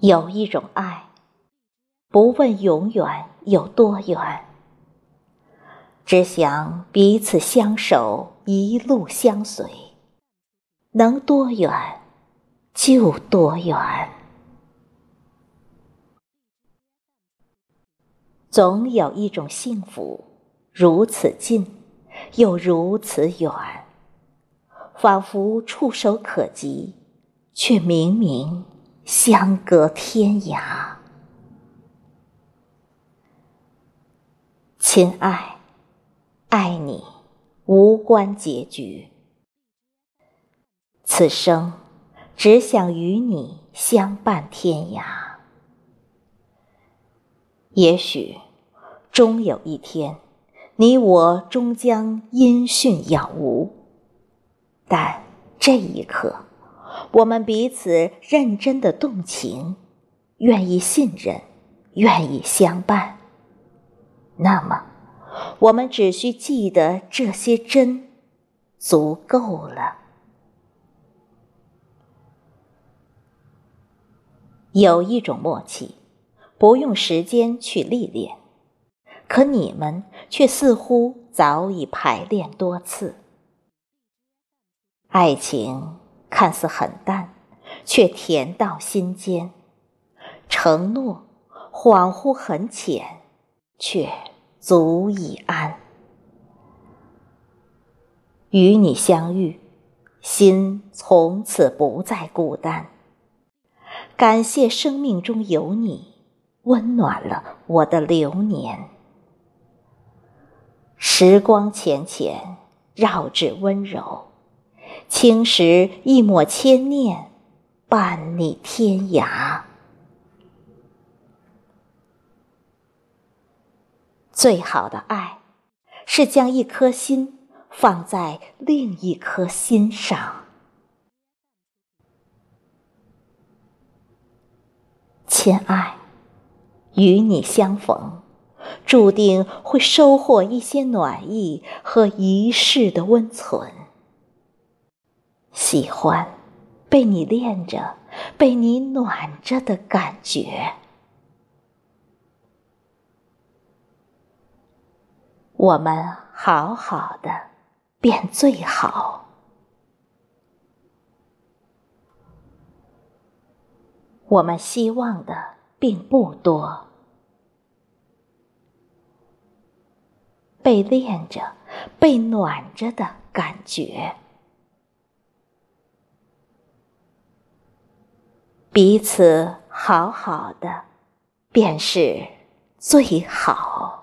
有一种爱，不问永远有多远，只想彼此相守，一路相随，能多远就多远。总有一种幸福，如此近，又如此远，仿佛触手可及，却明明。相隔天涯，亲爱，爱你无关结局，此生只想与你相伴天涯。也许终有一天，你我终将音讯杳无，但这一刻。我们彼此认真的动情，愿意信任，愿意相伴。那么，我们只需记得这些真，足够了。有一种默契，不用时间去历练，可你们却似乎早已排练多次。爱情。看似很淡，却甜到心间；承诺恍惚很浅，却足以安。与你相遇，心从此不再孤单。感谢生命中有你，温暖了我的流年。时光浅浅，绕指温柔。青石一抹牵念，伴你天涯。最好的爱，是将一颗心放在另一颗心上。亲爱，与你相逢，注定会收获一些暖意和一世的温存。喜欢被你恋着、被你暖着的感觉。我们好好的，便最好。我们希望的并不多，被恋着、被暖着的感觉。彼此好好的，便是最好。